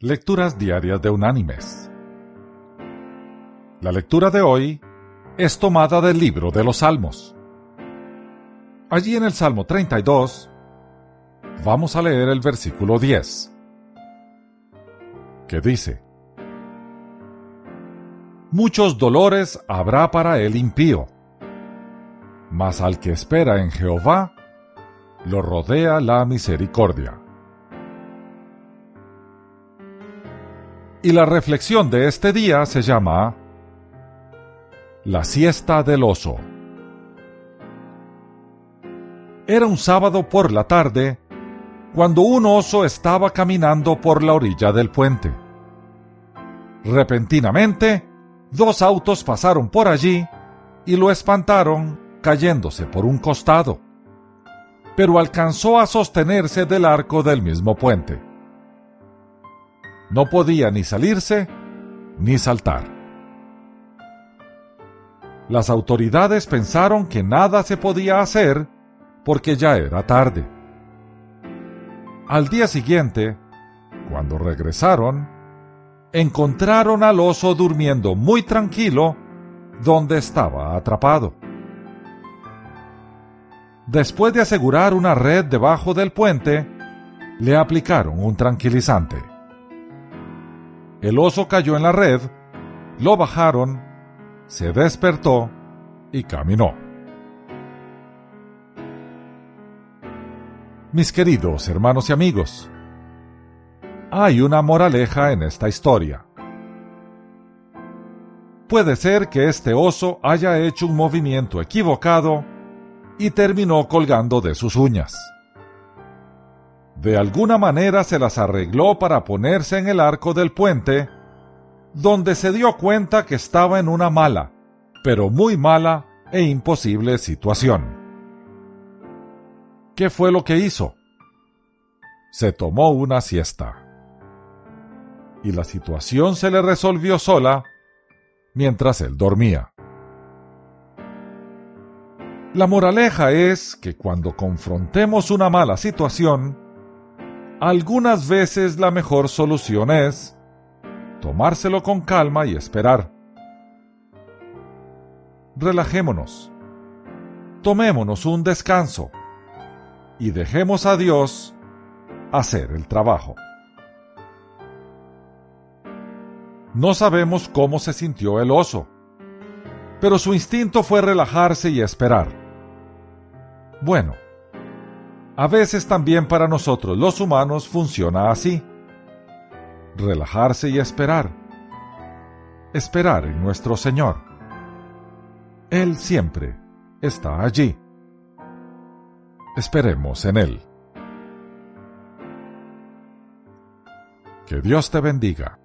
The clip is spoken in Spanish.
Lecturas Diarias de Unánimes. La lectura de hoy es tomada del libro de los Salmos. Allí en el Salmo 32 vamos a leer el versículo 10, que dice, Muchos dolores habrá para el impío, mas al que espera en Jehová, lo rodea la misericordia. Y la reflexión de este día se llama La siesta del oso. Era un sábado por la tarde cuando un oso estaba caminando por la orilla del puente. Repentinamente, dos autos pasaron por allí y lo espantaron cayéndose por un costado, pero alcanzó a sostenerse del arco del mismo puente. No podía ni salirse ni saltar. Las autoridades pensaron que nada se podía hacer porque ya era tarde. Al día siguiente, cuando regresaron, encontraron al oso durmiendo muy tranquilo donde estaba atrapado. Después de asegurar una red debajo del puente, le aplicaron un tranquilizante. El oso cayó en la red, lo bajaron, se despertó y caminó. Mis queridos hermanos y amigos, hay una moraleja en esta historia. Puede ser que este oso haya hecho un movimiento equivocado y terminó colgando de sus uñas de alguna manera se las arregló para ponerse en el arco del puente, donde se dio cuenta que estaba en una mala, pero muy mala e imposible situación. ¿Qué fue lo que hizo? Se tomó una siesta. Y la situación se le resolvió sola mientras él dormía. La moraleja es que cuando confrontemos una mala situación, algunas veces la mejor solución es tomárselo con calma y esperar. Relajémonos, tomémonos un descanso y dejemos a Dios hacer el trabajo. No sabemos cómo se sintió el oso, pero su instinto fue relajarse y esperar. Bueno, a veces también para nosotros los humanos funciona así. Relajarse y esperar. Esperar en nuestro Señor. Él siempre está allí. Esperemos en Él. Que Dios te bendiga.